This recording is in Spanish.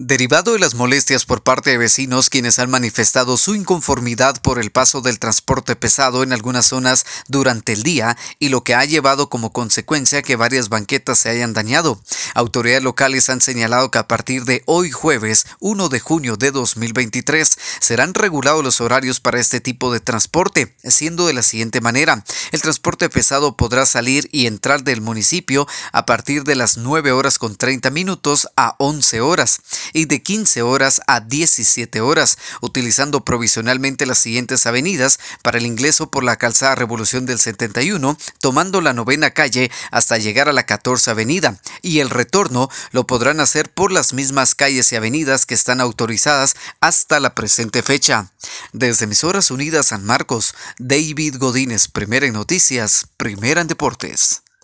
Derivado de las molestias por parte de vecinos quienes han manifestado su inconformidad por el paso del transporte pesado en algunas zonas durante el día y lo que ha llevado como consecuencia que varias banquetas se hayan dañado, autoridades locales han señalado que a partir de hoy jueves 1 de junio de 2023 serán regulados los horarios para este tipo de transporte, siendo de la siguiente manera. El transporte pesado podrá salir y entrar del municipio a partir de las 9 horas con 30 minutos a 11 horas y de 15 horas a 17 horas, utilizando provisionalmente las siguientes avenidas para el ingreso por la calzada Revolución del 71, tomando la novena calle hasta llegar a la 14 avenida, y el retorno lo podrán hacer por las mismas calles y avenidas que están autorizadas hasta la presente fecha. Desde Emisoras Unidas San Marcos, David Godínez, primera en noticias, primera en deportes.